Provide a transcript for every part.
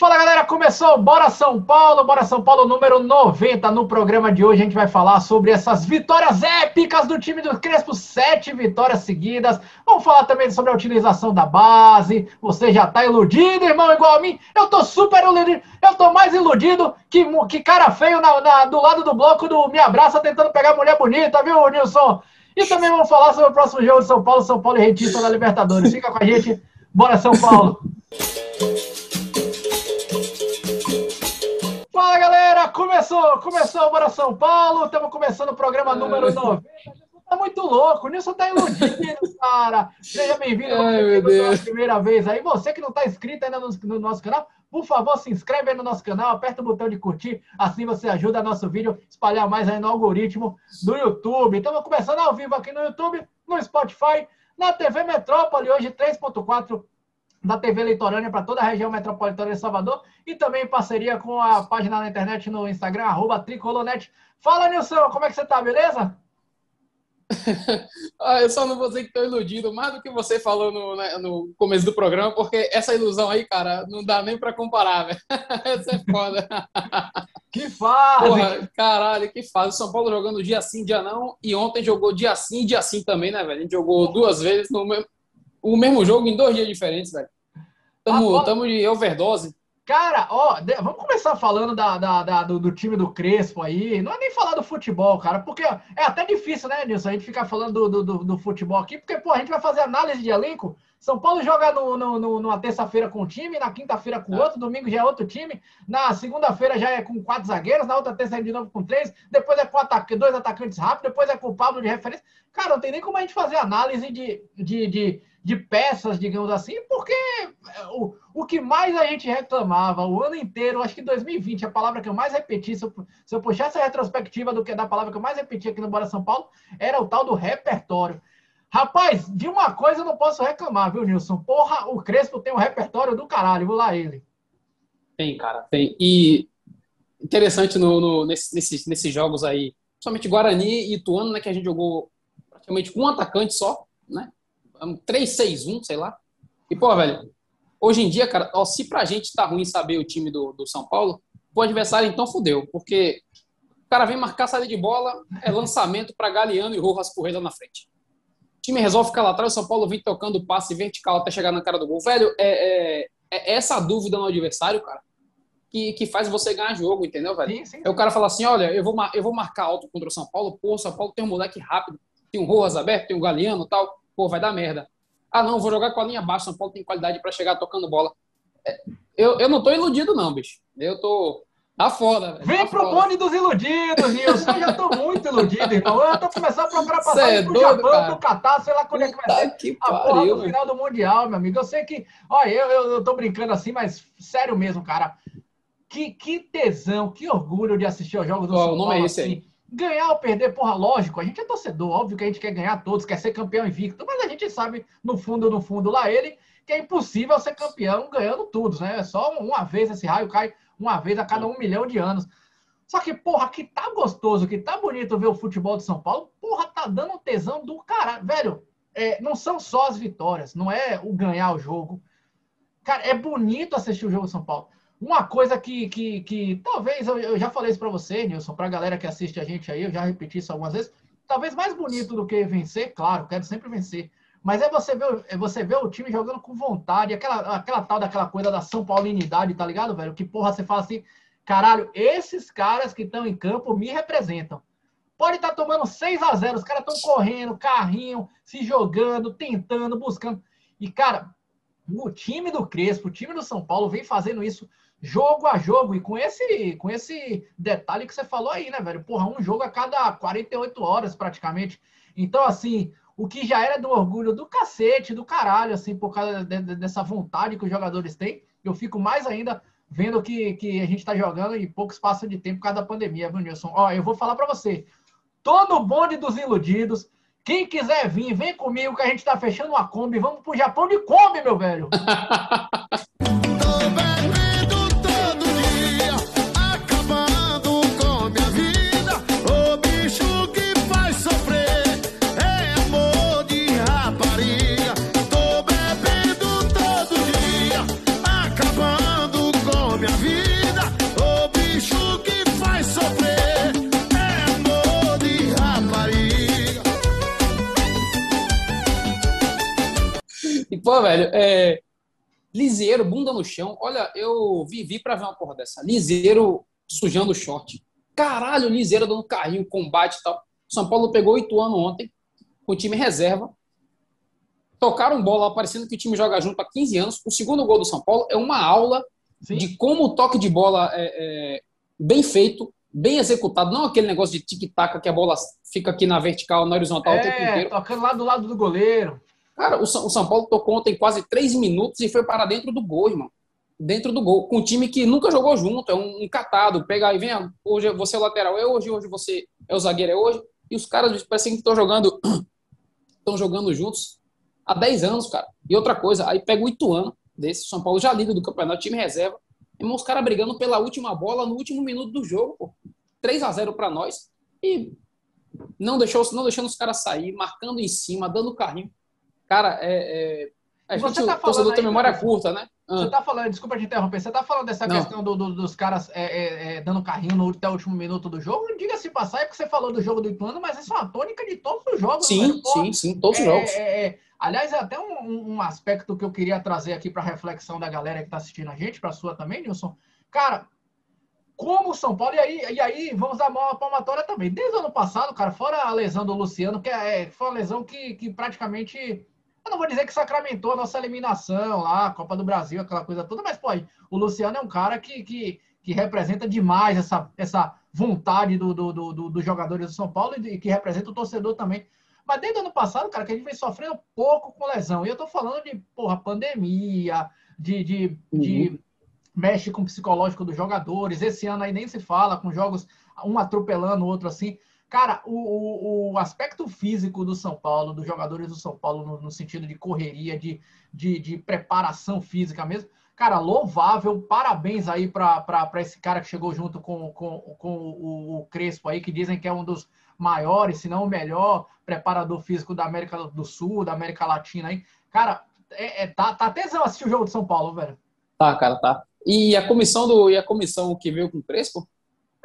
Fala galera, começou Bora São Paulo, Bora São Paulo número 90. No programa de hoje a gente vai falar sobre essas vitórias épicas do time do Crespo, sete vitórias seguidas. Vamos falar também sobre a utilização da base. Você já tá iludido, irmão, igual a mim? Eu tô super iludido, eu tô mais iludido que, que cara feio na, na, do lado do bloco do Me Abraça tentando pegar mulher bonita, viu, Nilson? E também vamos falar sobre o próximo jogo de São Paulo, São Paulo e Retista da Libertadores. Fica com a gente, bora São Paulo! Fala galera, começou, começou Bora São Paulo, estamos começando o programa número 90. Tá muito louco, o Nilson tá iludido, cara. Seja bem-vindo pela primeira vez aí. Você que não tá inscrito ainda no, no, nosso canal, por favor, se inscreve aí no nosso canal, aperta o botão de curtir, assim você ajuda nosso vídeo a espalhar mais aí no algoritmo do YouTube. Estamos começando ao vivo aqui no YouTube, no Spotify, na TV Metrópole, hoje 3.4 da TV Litorânea para toda a região metropolitana de Salvador e também em parceria com a página na internet no Instagram, arroba Tricolonet. Fala, Nilson, como é que você tá, beleza? ah, eu só não vou dizer que estou iludido mais do que você falou no, né, no, começo do programa, porque essa ilusão aí, cara, não dá nem para comparar, velho. Essa é foda. que fase! Porra, caralho, que fase. São Paulo jogando dia sim, dia não, e ontem jogou dia sim, dia sim também, né, velho? A gente jogou duas vezes no mesmo o mesmo jogo em dois dias diferentes, velho. Tamo, tamo de overdose. Cara, ó, vamos começar falando da, da, da do, do, time do Crespo aí. Não é nem falar do futebol, cara, porque é até difícil, né, Nilson, a gente ficar falando do, do, do, futebol aqui, porque, pô, a gente vai fazer análise de elenco. São Paulo joga no, no, no numa terça-feira com um time, na quinta-feira com é. outro, domingo já é outro time, na segunda-feira já é com quatro zagueiros, na outra terça é de novo com três, depois é com ataque, dois atacantes rápidos, depois é com o Pablo de referência. Cara, não tem nem como a gente fazer análise de, de, de de peças, digamos assim, porque o, o que mais a gente reclamava o ano inteiro, acho que 2020, a palavra que eu mais repeti, se eu, se eu puxar essa retrospectiva do que da palavra que eu mais repeti aqui no Bora São Paulo, era o tal do repertório. Rapaz, de uma coisa eu não posso reclamar, viu, Nilson? Porra, o Crespo tem um repertório do caralho, vou lá ele. Tem, cara, tem. E interessante no, no, nesse, nesses, jogos aí, somente Guarani e Ituano, né, que a gente jogou praticamente com um atacante só, né? 3-6-1, sei lá. E, pô, velho, hoje em dia, cara, ó, se pra gente tá ruim saber o time do, do São Paulo, o adversário então fudeu, porque o cara vem marcar saída de bola, é lançamento para Galeano e Rojas correr lá na frente. O time resolve ficar lá atrás, o São Paulo vem tocando passe vertical até chegar na cara do gol. Velho, é, é, é essa dúvida no adversário, cara, que, que faz você ganhar jogo, entendeu, velho? Sim, sim. Aí o cara fala assim: olha, eu vou, eu vou marcar alto contra o São Paulo, pô, o São Paulo tem um moleque rápido, tem um Rojas aberto, tem um Galeano tal pô, vai dar merda. Ah, não, vou jogar com a linha baixa, São Paulo tem qualidade para chegar tocando bola. É, eu, eu não tô iludido, não, bicho. Eu tô. Tá foda, velho. Vem tá pro bonde dos iludidos, Nilson. Eu já tô muito iludido, então. Eu tô começando a procurar passar é pro doido, Japão, cara. pro Catar, sei lá quando é que vai ser que a pariu, porra do final do Mundial, meu amigo. Eu sei que. Olha, eu, eu, eu tô brincando assim, mas sério mesmo, cara. Que, que tesão, que orgulho de assistir aos jogos do oh, São Paulo. O nome é esse assim. aí. Ganhar ou perder, porra, lógico, a gente é torcedor, óbvio que a gente quer ganhar todos, quer ser campeão invicto, mas a gente sabe, no fundo, no fundo, lá ele, que é impossível ser campeão ganhando tudo, né? É só uma vez esse raio cai uma vez a cada um milhão de anos. Só que, porra, que tá gostoso, que tá bonito ver o futebol de São Paulo, porra, tá dando um tesão do caralho. Velho, é, não são só as vitórias, não é o ganhar o jogo. Cara, é bonito assistir o jogo de São Paulo. Uma coisa que, que, que talvez eu, eu já falei isso para você, Nilson, para a galera que assiste a gente aí, eu já repeti isso algumas vezes. Talvez mais bonito do que vencer, claro, quero sempre vencer. Mas é você ver, é você ver o time jogando com vontade, aquela, aquela tal daquela coisa da São Paulinidade, tá ligado, velho? Que porra você fala assim, caralho, esses caras que estão em campo me representam. Pode estar tá tomando 6 a 0 os caras estão correndo, carrinho, se jogando, tentando, buscando. E, cara, o time do Crespo, o time do São Paulo vem fazendo isso jogo a jogo, e com esse, com esse detalhe que você falou aí, né, velho? Porra, um jogo a cada 48 horas, praticamente. Então, assim, o que já era do orgulho do cacete, do caralho, assim, por causa de, de, dessa vontade que os jogadores têm, eu fico mais ainda vendo que, que a gente está jogando em pouco espaço de tempo por causa da pandemia, viu, Nilson? Ó, eu vou falar para você, todo bonde dos iludidos, quem quiser vir, vem comigo que a gente está fechando uma Kombi, vamos pro Japão de Kombi, meu velho! Pô, velho, é. Liseiro, bunda no chão. Olha, eu vivi pra ver uma porra dessa. Liseiro sujando o short. Caralho, Liseiro dando carrinho, combate e tal. São Paulo pegou oito anos ontem, com o time reserva. Tocaram bola, parecendo que o time joga junto há 15 anos. O segundo gol do São Paulo é uma aula Sim. de como o toque de bola é, é bem feito, bem executado. Não aquele negócio de tic-tac que a bola fica aqui na vertical, na horizontal é, o tempo inteiro. tocando lá do lado do goleiro. Cara, o São, Paulo tocou ontem quase três minutos e foi para dentro do gol, irmão. Dentro do gol. Com um time que nunca jogou junto, é um, um catado. Pega aí, vem, hoje você é o lateral, é hoje, hoje você é o zagueiro, é hoje. E os caras parecem que estão jogando, estão jogando juntos há 10 anos, cara. E outra coisa, aí pega o Ituano desse, São Paulo já líder do campeonato, time reserva. E os caras brigando pela última bola no último minuto do jogo, pô. 3 a 0 para nós. E não deixou, não deixando os caras sair, marcando em cima, dando carrinho. Cara, é, é... a gente, tá o torcedor tem memória curta, né? Você ah. tá falando, desculpa te interromper, você tá falando dessa não. questão do, do, dos caras é, é, é, dando carrinho no, até o último minuto do jogo? Diga-se passar, é porque você falou do jogo do Ituano, mas isso é uma tônica de todos os jogos. Sim, né? sim, sim, todos os é, jogos. É, aliás, é até um, um, aspecto que eu queria trazer aqui para reflexão da galera que tá assistindo a gente, para sua também, Nilson. Cara, como o São Paulo, e aí, e aí vamos dar uma palmatória também. Desde o ano passado, cara, fora a lesão do Luciano, que é, foi uma lesão que, que praticamente eu não vou dizer que sacramentou a nossa eliminação lá, a Copa do Brasil, aquela coisa toda, mas, pô, o Luciano é um cara que, que, que representa demais essa, essa vontade dos do, do, do, do jogadores do São Paulo e que representa o torcedor também. Mas desde o ano passado, cara, que a gente vem sofrendo pouco com lesão. E eu tô falando de, porra, pandemia, de, de, uhum. de mexe com o psicológico dos jogadores. Esse ano aí nem se fala, com jogos um atropelando o outro assim. Cara, o, o, o, aspecto físico do São Paulo, dos jogadores do São Paulo, no, no sentido de correria, de, de, de, preparação física mesmo, cara, louvável. Parabéns aí para esse cara que chegou junto com, com, com o, o, Crespo aí, que dizem que é um dos maiores, se não o melhor preparador físico da América do Sul, da América Latina aí. Cara, é, é, tá, tá tesão assistir o jogo do São Paulo, velho. Tá, cara, tá. E a comissão do e a comissão que veio com o Crespo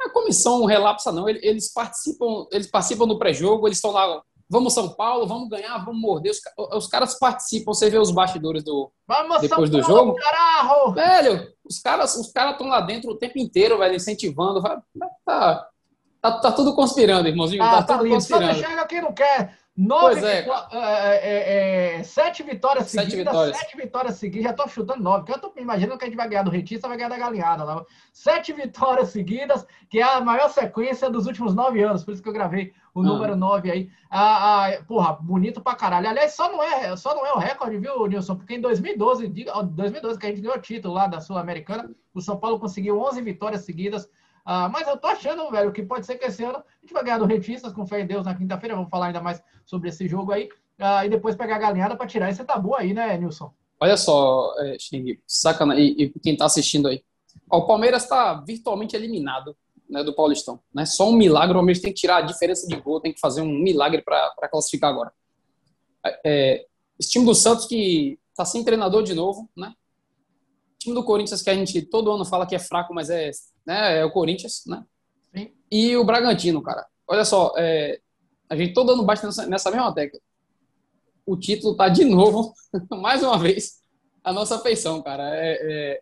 a comissão relapsa não, eles participam, eles participam do pré-jogo, eles estão lá, vamos São Paulo, vamos ganhar, vamos morder. Os, os caras participam, você vê os bastidores do vamos depois São do Paulo, jogo. Carajo! Velho, os caras, os caras estão lá dentro o tempo inteiro, velho, incentivando, tá, tá, tá tudo conspirando, irmãozinho, ah, tá, tá, tudo lindo. conspirando. Só chega quem não quer. Nove, é. É, é, é, sete vitórias sete seguidas, vitórias. sete vitórias seguidas, já tô chutando nove, porque eu tô imaginando que a gente vai ganhar do Rentista, vai ganhar da Galinhada lá. Sete vitórias seguidas, que é a maior sequência dos últimos nove anos, por isso que eu gravei o ah. número nove aí. Ah, ah, porra, bonito pra caralho. Aliás, só não, é, só não é o recorde, viu, Nilson? Porque em 2012, 2012 que a gente ganhou o título lá da Sul-Americana, o São Paulo conseguiu 11 vitórias seguidas, ah, mas eu tô achando, velho, que pode ser que esse ano a gente vai ganhar do Rentistas, com fé em Deus, na quinta-feira. Vamos falar ainda mais sobre esse jogo aí. Ah, e depois pegar a galinhada para tirar esse tabu aí, né, Nilson? Olha só, é, Xing, sacana, e, e quem tá assistindo aí. Ó, o Palmeiras está virtualmente eliminado né, do Paulistão. Né? Só um milagre, o Palmeiras tem que tirar a diferença de gol, tem que fazer um milagre para classificar agora. É, esse time do Santos que está sem treinador de novo, né? Time do Corinthians que a gente todo ano fala que é fraco, mas é né? É o Corinthians, né? Sim. E o Bragantino, cara. Olha só, é, a gente todo ano bate nessa, nessa mesma tecla. O título tá de novo, mais uma vez, a nossa feição, cara. É, é,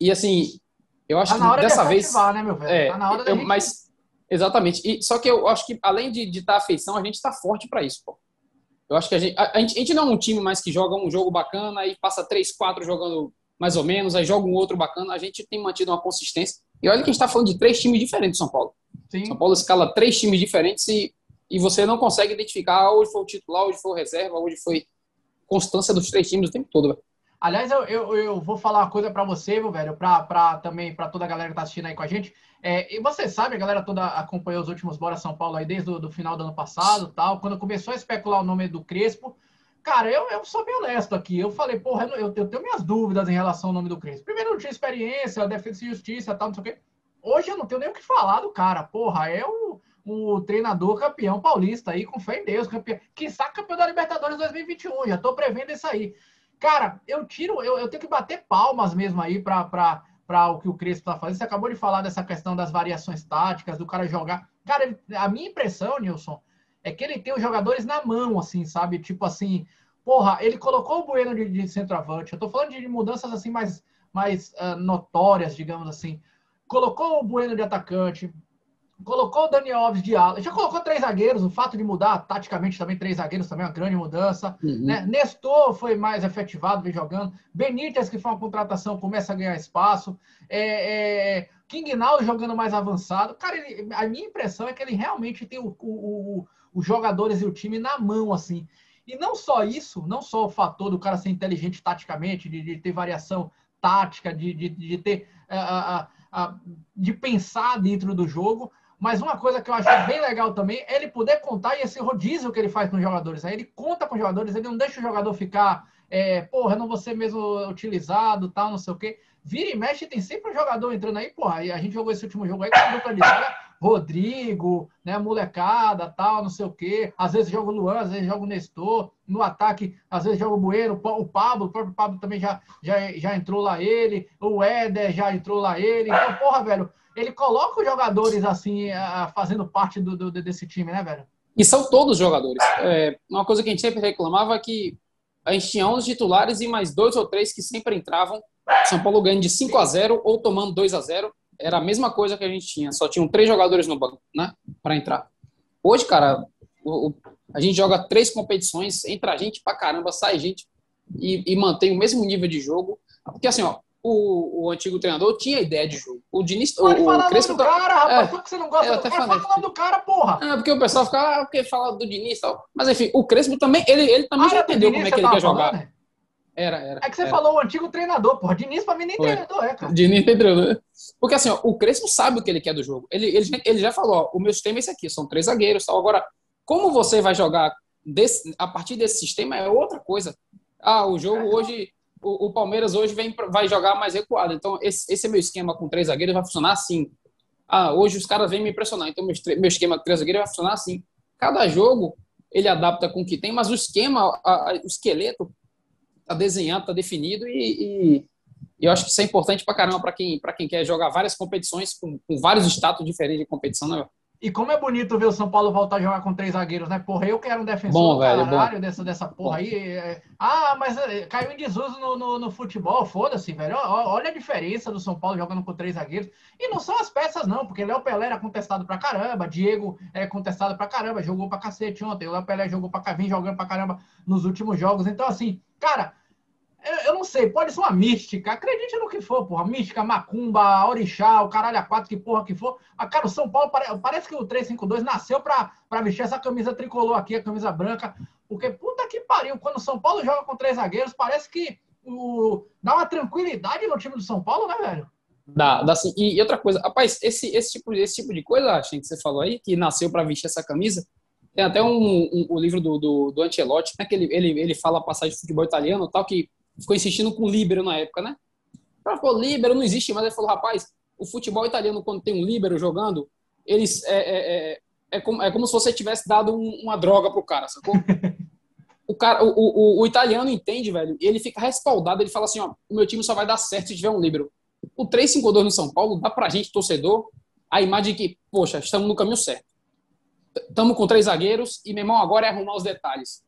e assim, eu acho tá que dessa de vez. Né, meu velho? É, tá na hora eu, Mas, exatamente. E, só que eu acho que, além de estar tá a feição, a gente está forte para isso, pô. Eu acho que a gente, a, a, gente, a gente não é um time mais que joga um jogo bacana e passa três, quatro jogando mais ou menos, aí joga um outro bacana. A gente tem mantido uma consistência. E olha que a gente está falando de três times diferentes São Paulo. Sim. São Paulo escala três times diferentes e, e você não consegue identificar ah, hoje foi o titular, hoje foi o reserva, hoje foi constância dos três times o tempo todo. Véio. Aliás, eu, eu, eu, vou falar uma coisa para você, meu velho, para também para toda a galera que está assistindo aí com a gente. É, e você sabe, a galera toda acompanhou os últimos Bora São Paulo aí desde o final do ano passado, tal. Quando começou a especular o nome do Crespo, Cara, eu, eu sou bem honesto aqui. Eu falei, porra, eu, eu tenho minhas dúvidas em relação ao nome do Crespo. Primeiro, eu não tinha experiência, defesa e justiça, tal, não sei o quê. Hoje eu não tenho nem o que falar do cara. Porra, é o, o treinador campeão paulista aí, com fé em Deus, campeão. Saca campeão da Libertadores 2021. Já tô prevendo isso aí. Cara, eu tiro, eu, eu tenho que bater palmas mesmo aí para para o que o Crespo está fazendo. Você acabou de falar dessa questão das variações táticas, do cara jogar. Cara, ele, a minha impressão, Nilson, é que ele tem os jogadores na mão, assim, sabe? Tipo assim, porra, ele colocou o Bueno de, de centroavante. Eu tô falando de mudanças assim mais, mais uh, notórias, digamos assim. Colocou o Bueno de atacante, colocou o Daniel Alves de ala, já colocou três zagueiros, o fato de mudar taticamente também três zagueiros também é uma grande mudança. Uhum. Né? Nestor foi mais efetivado, vem jogando. Benítez, que foi uma contratação, começa a ganhar espaço. É, é, King Naldo jogando mais avançado. Cara, ele, a minha impressão é que ele realmente tem o, o, o, os jogadores e o time na mão, assim. E não só isso, não só o fator do cara ser inteligente taticamente, de, de ter variação tática, de, de, de ter. Uh, uh, uh, de pensar dentro do jogo, mas uma coisa que eu acho bem legal também é ele poder contar e esse rodízio que ele faz com os jogadores. Aí ele conta com os jogadores, ele não deixa o jogador ficar, é, porra, não vou ser mesmo utilizado, tal, não sei o quê. Vira e mexe, tem sempre um jogador entrando aí, porra. E a gente jogou esse último jogo aí com a dupla de zaga, Rodrigo, né, molecada, tal, não sei o quê. Às vezes joga o Luan, às vezes joga o Nestor. No ataque, às vezes joga o Bueno, o Pablo, o próprio Pablo também já, já, já entrou lá ele. O Éder já entrou lá ele. Então, porra, velho, ele coloca os jogadores assim, fazendo parte do, do, desse time, né, velho? E são todos jogadores. É, uma coisa que a gente sempre reclamava é que a gente tinha 11 titulares e mais dois ou três que sempre entravam. São Paulo ganhando de 5 a 0 ou tomando 2 a 0 Era a mesma coisa que a gente tinha, só tinham três jogadores no banco, né? Para entrar. Hoje, cara, o, o, a gente joga três competições, entra gente pra caramba, sai gente e, e mantém o mesmo nível de jogo. Porque assim, ó, o, o antigo treinador tinha ideia de jogo. O Diniz. Pode o, falar o Crespo do cara, rapaz. É, por que você não gosta eu do cara? Fala do cara, porra. É, porque o pessoal fica, ah, porque fala do Diniz e tal. Mas enfim, o Crespo também, ele, ele também ah, já entendeu como é que ele quer jogar. Né? Era, era. É que você era. falou o antigo treinador, porra. Diniz pra mim nem Foi. treinador é, cara. Diniz tem treinador. Porque assim, ó, o Crespo sabe o que ele quer do jogo. Ele, ele, ele já falou, ó, o meu sistema é esse aqui, são três zagueiros tal. Agora, como você vai jogar desse, a partir desse sistema é outra coisa. Ah, o jogo é, hoje o, o, Palmeiras hoje vem, vai jogar mais recuado. Então, esse, esse é meu esquema com três zagueiros vai funcionar assim. Ah, hoje os caras vêm me impressionar. Então, meu, meu esquema com três zagueiros vai funcionar assim. Cada jogo ele adapta com o que tem, mas o esquema, a, a, o esqueleto está desenhado, está definido e, e, eu acho que isso é importante para caramba para quem, quem quer jogar várias competições com, com vários status diferentes de competição, né? E como é bonito ver o São Paulo voltar a jogar com três zagueiros, né? Porra, eu quero um defensor bom, velho, caralho bom. dessa, dessa porra aí. É, ah, mas é, caiu em desuso no, no, no futebol, foda-se, velho. Olha a diferença do São Paulo jogando com três zagueiros. E não são as peças, não, porque Léo Pelé era contestado pra caramba, Diego é contestado pra caramba, jogou pra cacete ontem. O Léo Pelé jogou pra vem jogando pra caramba nos últimos jogos. Então, assim, cara, eu, eu, não sei, pode ser uma mística. Acredite no que for, porra. Mística, macumba, orixá, o caralho a quatro, que porra que for. A ah, cara, o São Paulo pare, parece que o 352 nasceu pra, pra vestir essa camisa tricolor aqui, a camisa branca. Porque, puta que pariu, quando o São Paulo joga com três zagueiros, parece que o, dá uma tranquilidade no time do São Paulo, né, velho? Dá, dá sim. E, e outra coisa, rapaz, esse, esse, tipo, esse tipo de coisa, acho que você falou aí, que nasceu para vestir essa camisa, tem até um, um, um livro do, do, do Ancelotti, né, que ele, ele, ele fala a passagem de futebol italiano tal, que ficou insistindo com o líbero na época, né? Ela falou, líbero não existe, mas ele falou, rapaz, o futebol italiano, quando tem um líbero jogando, eles é, é, é, é, como, é como se você tivesse dado um, uma droga pro cara, sacou? o, cara o, o, o, italiano entende, velho, ele fica respaldado, ele fala assim, ó, o meu time só vai dar certo se tiver um líbero. O 3-5-2 no São Paulo dá pra gente, torcedor, a imagem de que, poxa, estamos no caminho certo. Estamos com três zagueiros e, meu irmão, agora é arrumar os detalhes.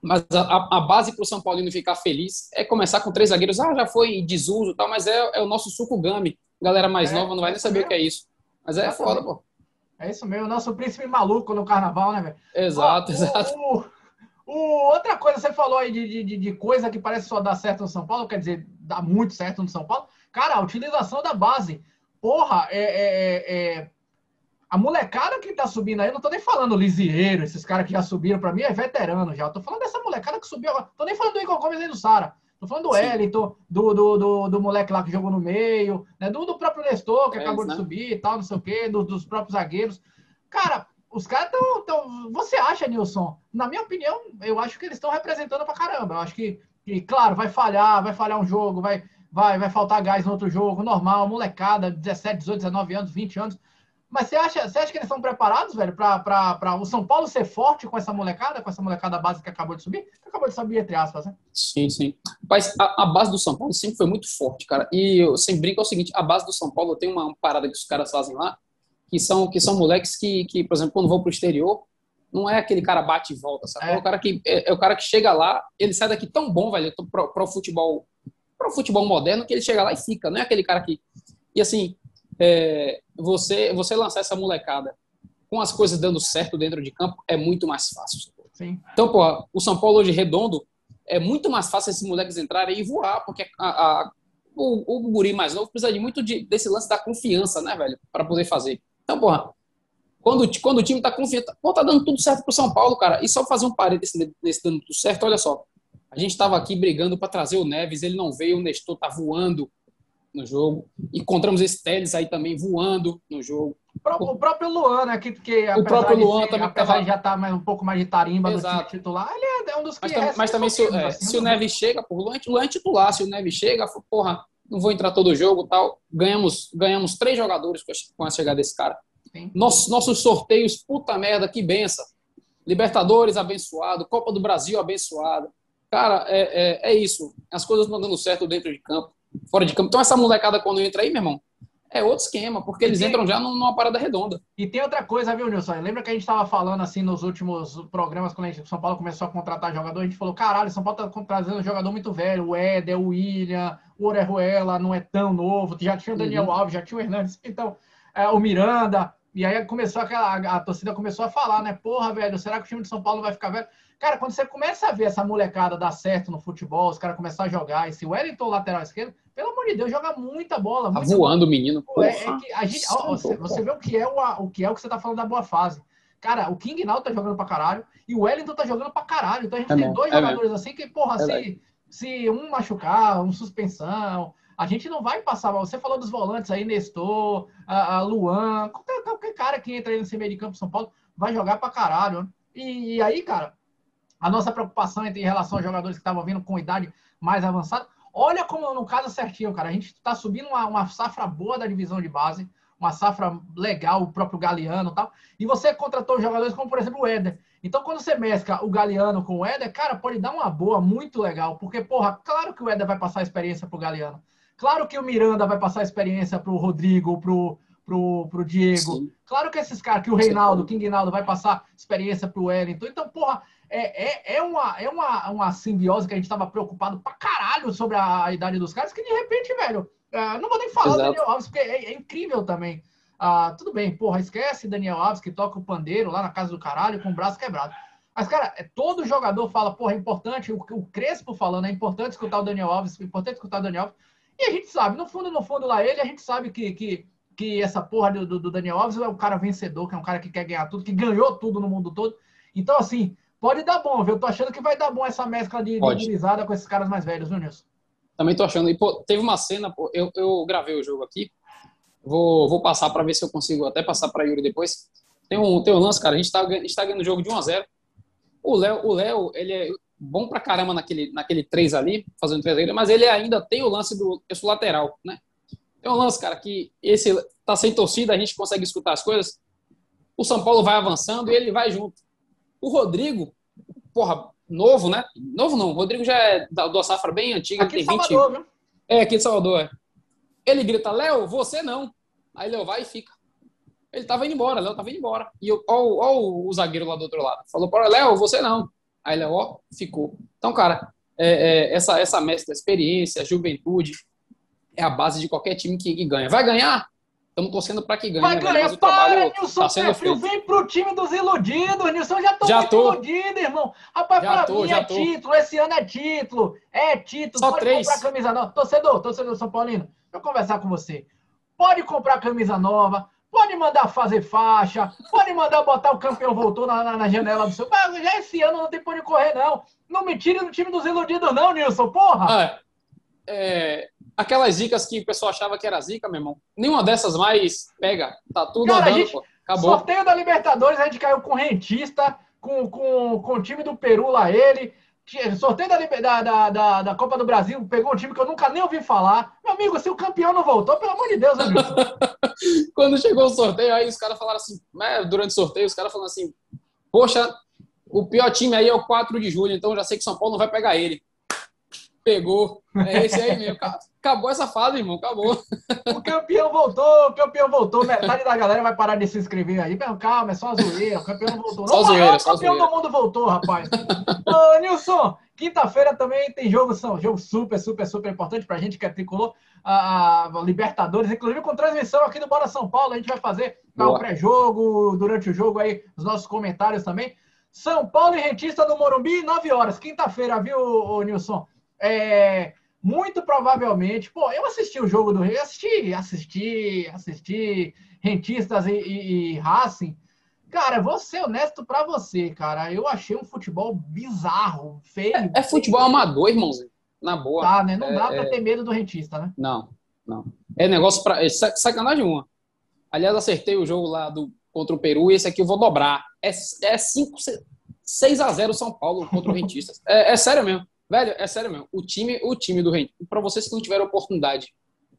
Mas a, a base para o São Paulino ficar feliz é começar com três zagueiros. Ah, já foi desuso tal, mas é, é o nosso suco gami. Galera mais é, nova não vai nem saber o que é isso. Mas é foda, pô. É isso mesmo, o nosso príncipe maluco no carnaval, né, velho? Exato, exato. O, o, outra coisa, você falou aí de, de, de, coisa que parece só dar certo no São Paulo, quer dizer, dá muito certo no São Paulo. Cara, a utilização da base. Porra, é, é, é a molecada que tá subindo aí, eu não tô nem falando Lisieiro, esses caras que já subiram para mim, é veterano já. Eu tô falando dessa molecada que subiu agora. Tô nem falando do Igor Gomes nem do Sara. Tô falando do Elito, do, do, do, do, moleque lá que jogou no meio, né? do, do próprio Nestor, que é, acabou né? de subir e tal, não sei o quê, do, dos próprios zagueiros. Cara, os caras estão. Tão... Você acha, Nilson? Na minha opinião, eu acho que eles estão representando pra caramba. Eu acho que, que, claro, vai falhar, vai falhar um jogo, vai, vai, vai faltar gás no outro jogo, normal, molecada, 17, 18, 19 anos, 20 anos Mas você acha, você acha que eles estão preparados, velho, para o São Paulo ser forte com essa molecada, com essa molecada base que acabou de subir? Que acabou de subir, entre aspas, né? Sim, sim. Mas a, a, base do São Paulo sempre foi muito forte, cara. E eu sempre brinco é o seguinte: a base do São Paulo tem uma parada que os caras fazem lá, que são, que são moleques que, que, por exemplo, quando vão pro exterior, não é aquele cara bate e volta, sabe? É, é o cara que é, é, o cara que chega lá, ele sai daqui tão bom, velho, pro, pro futebol, pro futebol moderno, que ele chega lá e fica. Não é aquele cara que. E assim, é, você, você lançar essa molecada com as coisas dando certo dentro de campo é muito mais fácil. Sim. Então, pô, o São Paulo hoje redondo é muito mais fácil esses moleques entrarem e voar, porque a, a, o, o guri mais novo precisa de muito de, desse lance da confiança, né, velho, para poder fazer. Então, porra, quando, quando o time tá confiante, pô, tá dando tudo certo pro São Paulo, cara. E só fazer um parênteses nesse, dando tudo certo, olha só. A gente estava aqui brigando para trazer o Neves, ele não veio, o Nestor tá voando no jogo. Encontramos esse Teles aí também voando no jogo. O próprio Luan, né? Que, que o próprio Luan ser, também tava... já tá mais, um pouco mais de tarimba Exato. do titular, ele é um dos que Mas, mas também, se, é, assim, se o Neves chega, por Luan, Luan é titular, se o Neves chega, porra, não vou entrar todo o jogo tal. Ganhamos, ganhamos três jogadores com a chegada desse cara. Nossos, nossos sorteios, puta merda, que benção. Libertadores abençoado, Copa do Brasil abençoado. Cara, é, é, é isso. As coisas estão dando certo dentro de campo fora de campo. Então, essa molecada, quando entra aí, meu irmão, é outro esquema, porque eles tem... entram já numa parada redonda. E tem outra coisa, viu, Nilson? Lembra que a gente estava falando assim nos últimos programas, quando a gente, São Paulo começou a contratar jogador, a gente falou: caralho, São Paulo está trazendo um jogador muito velho, o Éder, o William, o Orejuela não é tão novo, já tinha o Daniel uhum. Alves, já tinha o Hernandes, então, é, o Miranda. E aí começou aquela. A torcida começou a falar, né? Porra, velho, será que o time de São Paulo vai ficar velho? Cara, quando você começa a ver essa molecada dar certo no futebol, os caras começar a jogar, esse Wellington lateral esquerdo, pelo amor de Deus, joga muita bola. Tá voando o menino. É, é que a gente, ó, você, você, vê o que, é o, o que é o que você tá falando da boa fase. Cara, o King Naldo tá jogando pra caralho e o Wellington tá jogando pra caralho. Então a gente é tem mesmo, dois é jogadores mesmo. assim que, porra, é se, se um machucar, um suspensão, a gente não vai passar. Você falou dos volantes aí, Nestor, a, a Luan, qualquer, qualquer, cara que entra aí nesse meio de campo São Paulo vai jogar pra caralho. E, e aí, cara, a nossa preocupação em relação aos jogadores que estavam vindo com idade mais avançada, Olha como no caso certinho, cara. A gente está subindo uma, uma, safra boa da divisão de base, uma safra legal, o próprio Galeano e tal. E você contratou jogadores como, por exemplo, o Éder. Então, quando você mescla o Galeano com o Éder, cara, pode dar uma boa muito legal. Porque, porra, claro que o Éder vai passar a experiência pro Galeano. Claro que o Miranda vai passar a experiência pro Rodrigo, pro, pro, pro Diego. Sim. Claro que esses caras, que o Reinaldo, o King Naldo vai passar experiência pro Wellington. Então, porra, é, é, é, uma, é uma, uma simbiose que a gente estava preocupado pra caralho sobre a, idade dos caras, que de repente, velho, é, não vou nem falar do Daniel Alves, porque é, é incrível também. Ah, tudo bem, porra, esquece Daniel Alves que toca o pandeiro lá na casa do caralho com o braço quebrado. Mas, cara, é, todo jogador fala, porra, é importante, o, o Crespo falando, é importante escutar o Daniel Alves, é importante escutar o Daniel Alves. E a gente sabe, no fundo, no fundo lá ele, a gente sabe que, que, que essa porra do, do Daniel Alves é um cara vencedor, que é um cara que quer ganhar tudo, que ganhou tudo no mundo todo. Então, assim, Pode dar bom, viu? Eu tô achando que vai dar bom essa mescla de utilizada com esses caras mais velhos, viu, Nilson? Também tô achando. E, pô, teve uma cena, pô, eu, eu gravei o jogo aqui. Vou, vou passar para ver se eu consigo até passar para Yuri depois. Tem um, tem um lance, cara. A gente tá, a gente tá ganhando o jogo de 1 a 0 O Léo, o Léo, ele é bom pra caramba naquele, naquele 3 ali, fazendo 3 ali, mas ele ainda tem o lance do esse lateral, né? Tem um lance, cara, que esse tá sem torcida, a gente consegue escutar as coisas. O São Paulo vai avançando e ele vai junto. O Rodrigo, porra, novo, né? Novo não, o Rodrigo já é da, da safra bem antiga, aqui tem 20. Salvador, viu? É, aqui de Salvador. É. Ele grita, Léo, você não. Aí Léo vai e fica. Ele tava indo embora, Léo tava indo embora. E ó, ó, o zagueiro lá do outro lado. Falou para Léo, você não. Aí Léo, ó, ficou. Então, cara, é, é, essa, essa mescla, experiência, juventude, é a base de qualquer time que, que ganha. Vai ganhar? Estamos torcendo para que ganhe. Vai né, ganhar. Para, Nilson tá Perfil, vem pro time dos iludidos. Nilson, já tô já muito tô. iludido, irmão. Rapaz, já para tô, mim é tô. título. Esse ano é título. É título. Só Pode três. comprar camisa nova. Torcedor, torcedor São Paulino, deixa eu conversar com você. Pode comprar camisa nova. Pode mandar fazer faixa, pode mandar botar o campeão voltou na, na, na janela do seu. Mas já esse ano não tem por onde correr, não. Não me tire do time dos iludidos, não, Nilson, porra! Ah, é, aquelas zicas que o pessoal achava que era zica, meu irmão. Nenhuma dessas mais pega. Tá tudo Cara, andando, gente, pô. Acabou. Sorteio da Libertadores, a gente caiu com rentista, com, com, com o time do Peru lá, ele. Sorteio da, da, da, da, Copa do Brasil, pegou um time que eu nunca nem ouvi falar. Meu amigo, se o campeão não voltou, pelo amor de Deus, né, Nilson? Quando chegou o sorteio, aí os caras falaram assim, né, durante o sorteio, os caras falaram assim, poxa, o pior time aí é o 4 de julho, então já sei que São Paulo não vai pegar ele. Pegou. É esse aí mesmo. Ca- Acabou essa fase, irmão. Acabou. O campeão voltou, o campeão voltou. Metade da galera vai parar de se inscrever aí. Não, calma, é só zoeira. O campeão não voltou. Só não, zoeira, maior só campeão zoeira. do mundo voltou, rapaz. Ô, Nilson, quinta-feira também tem jogo, são, jogo super, super, super importante pra gente que é tricolor. A, a Libertadores, inclusive com transmissão aqui do Bora São Paulo. A gente vai fazer tá, o pré-jogo, durante o jogo aí, os nossos comentários também. São Paulo e Rentista no Morumbi, 9 horas. Quinta-feira, viu, Nilson? É, muito provavelmente, pô, eu assisti o jogo do Rei, assisti, assisti, assisti Rentistas e, e, e Racing. Cara, vou ser honesto pra você, cara. Eu achei um futebol bizarro, feio. É futebol amador, irmãozinho. Na boa. Tá, né? Não É, dá pra é. ter medo do Rentista, né? Não, não. É negócio pra. É sac- sacanagem uma. Aliás, acertei o jogo lá do, contra o Peru e esse aqui eu vou dobrar. É 5, 6 a 0 São Paulo contra o Rentistas. É, é sério mesmo. Velho, é sério mesmo. O time, o time do Rentistas, pra vocês que não tiveram oportunidade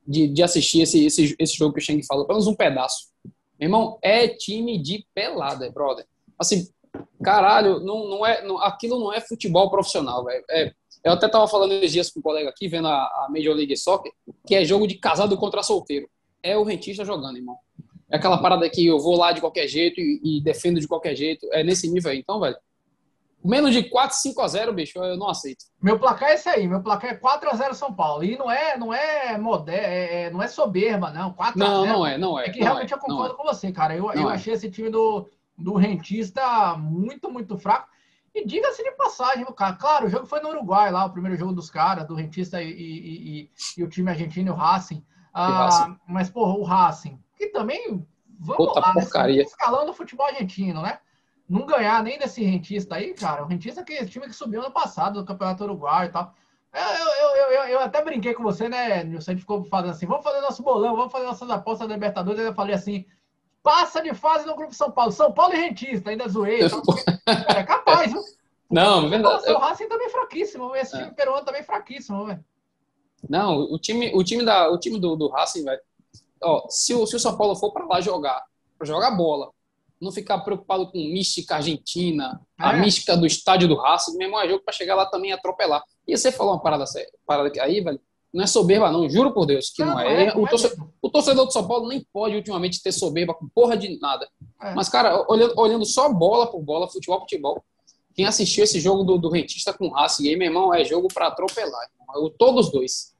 de, de assistir esse, esse, esse jogo que o Sheng falou, pelo menos um pedaço. Meu irmão, é time de pelada, brother. Assim, caralho, não, não é, não- aquilo não é futebol profissional, velho. É, eu até tava falando esses dias com um colega aqui, vendo a, a Major League Soccer, que é jogo de casado contra solteiro. É o rentista jogando, irmão. É aquela parada que eu vou lá de qualquer jeito e, e defendo de qualquer jeito. É nesse nível aí. Então, velho, menos de 4, 5 a 0, bicho, eu não aceito. Meu placar é esse aí. Meu placar é 4x0 São Paulo. E não é, não é moder, é, é- não é soberba, não. 4x0. Não, não é, não é. É que não realmente é, eu concordo com você, cara. Eu, Não eu é. achei esse time do, do Rentista muito, muito fraco. E diga-se de passagem, cara. Claro, o jogo foi no Uruguai lá, o primeiro jogo dos caras, do Rentista e, e- e- e o time argentino, o Racing. Ah, Racing. Mas, porra, o Racing, que também, vamos Puta lá, né, porcaria. escalão do futebol argentino, né? Não ganhar nem desse Rentista aí, cara. O Rentista que é esse time que subiu ano passado do Campeonato Uruguai e tal. Eu, eu, eu, eu, eu até brinquei com você, né, Nilson? A gente ficou falando assim: vamos fazer nosso bolão, vamos fazer nossas apostas da Libertadores. Aí eu falei assim: passa de fase no Grupo São Paulo. São Paulo e Rentista, ainda zoei. e tal. Cara, é capaz, viu? Não, é verdade. Nossa, o Racing também fraquíssimo. Esse É. time peruano também fraquíssimo, velho. Não, o time, o time, da, o time do, do Racing, velho. Ó, se o, se o São Paulo for pra lá jogar, pra jogar bola, não ficar preocupado com mística argentina, a É. mística do estádio do Racing, mesmo é jogo pra chegar lá também e atropelar. E você falou uma parada, parada que- aí, velho, não é soberba, não, juro por Deus que não, é. não o, torce- mesmo. o torcedor do São Paulo nem pode ultimamente ter soberba com porra de nada. É. Mas, cara, olhando, olhando só bola por bola, futebol por futebol, quem assistiu esse jogo do, do Rentista com o Racing aí, meu irmão, é jogo pra atropelar. irmão. Eu- Todos os dois.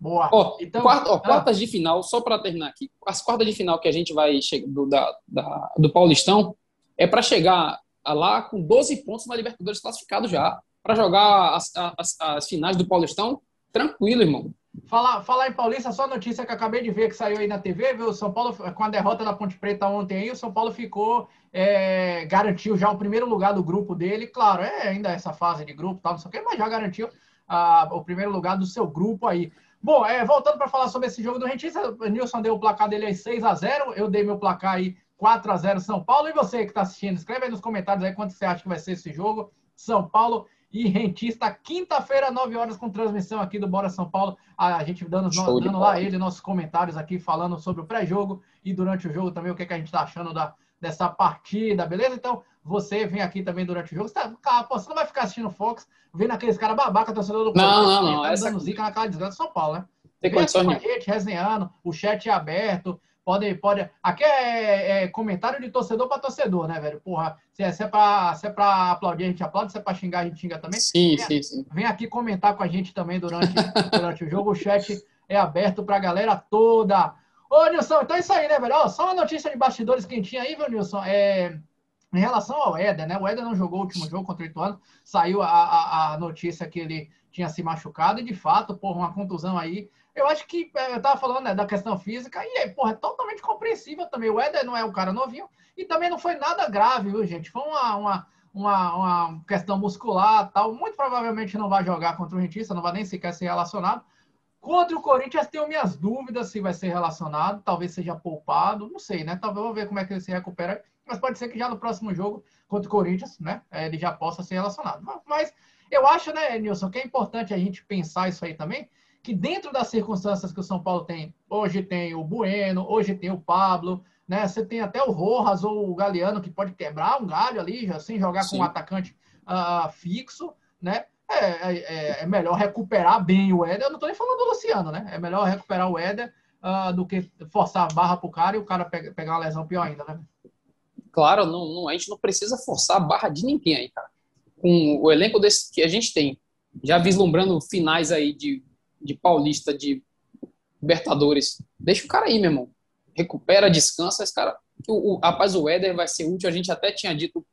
Boa. Ó, Então- quarta- ó, ah. quartas de final, só para terminar aqui, as quartas de final que a gente vai chegar do, da, da- do Paulistão é para chegar lá com 12 pontos na Libertadores classificado já, para jogar as, as, as finais do Paulistão tranquilo, irmão. Falar, falar em Paulista, só notícia que eu acabei de ver que saiu aí na TV, viu? O São Paulo, com a derrota da Ponte Preta ontem aí, o São Paulo ficou, é, garantiu já o primeiro lugar do grupo dele. Claro, é ainda essa fase de grupo, tal, não sei o quê, mas já garantiu ah, o primeiro lugar do seu grupo aí. Bom, é, voltando para falar sobre esse jogo do Rentista, o Nilson deu o placar dele aí 6 a 0 eu dei meu placar aí 4 a 0 São Paulo. E você que está assistindo, escreve aí nos comentários aí quanto você acha que vai ser esse jogo. São Paulo e Rentista, quinta-feira, 9 horas, com transmissão aqui do Bora São Paulo. A gente dando, dando lá ele nossos comentários aqui, falando sobre o pré-jogo e durante o jogo também o que, que a gente está achando da, dessa partida, beleza? Então, você vem aqui também durante o jogo. Você, tá, você não vai ficar assistindo Fox, vendo aqueles caras babaca, torcedor do Não, não, não, tá essa- dando zica naquela desgraça de São Paulo, né? Tem Vem aqui condições com a gente, resenhando, o chat é aberto. Pode, pode. Aqui é, é comentário de torcedor para torcedor, né, velho? Porra, se é, se é para é pra aplaudir, a gente aplaude, se é para xingar, a gente xinga também. Sim, sim, sim. Vem aqui comentar com a gente também durante, durante o jogo. O chat é aberto para a galera toda. Ô, Nilson, então é isso aí, né, velho? Ó, só uma notícia de bastidores quentinha aí, viu, Nilson? É, em relação ao Éder, né? O Éder não jogou o último jogo contra o Ituano. Saiu a, a, a notícia que ele tinha se machucado e, de fato, porra, uma contusão aí. Eu acho que, é, eu tava falando né, da questão física e, porra, é totalmente compreensível também. O Éder não é um cara novinho e também não foi nada grave, viu, gente? Foi uma, uma, uma, uma questão muscular tal. Muito provavelmente não vai jogar contra o Rentista, não vai nem sequer ser relacionado. Contra o Corinthians, tenho minhas dúvidas se vai ser relacionado, talvez seja poupado, não sei, né? Talvez vamos ver como é que ele se recupera, mas pode ser que já no próximo jogo contra o Corinthians, né? eh, Ele já possa ser relacionado. Mas Eu acho, né, Nilson, que é importante a gente pensar isso aí também, que dentro das circunstâncias que o São Paulo tem, hoje tem o Bueno, hoje tem o Pablo, né? Você tem até o Rojas ou o Galeano que pode quebrar um galho ali, sem jogar Sim. com um atacante ah, fixo, né? É, é- é melhor recuperar bem o Éder. Eu não tô nem falando do Luciano, né? É melhor recuperar o Éder ah, do que forçar a barra pro cara e o cara pega- pegar uma lesão pior ainda, né? Claro, não, não- a gente não precisa forçar a barra de ninguém aí, cara. Com o elenco desse que a gente tem, já vislumbrando finais aí de, de Paulista, de Libertadores, deixa o cara aí, meu irmão. Recupera, descansa, esse cara. O, o, rapaz, o Éder vai ser útil. A gente até tinha dito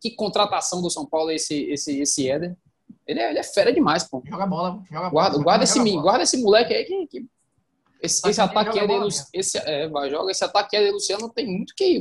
que contratação do São Paulo é esse, esse, esse Éder. Ele é, ele é fera demais, pô. Joga bola, joga bola. Guarda, guarda, esse, bola. guarda esse moleque aí que. que- esse, esse que ataque aí de bola Lu- mesmo. esse, é, vai, joga, esse ataque de Luciano tem muito que,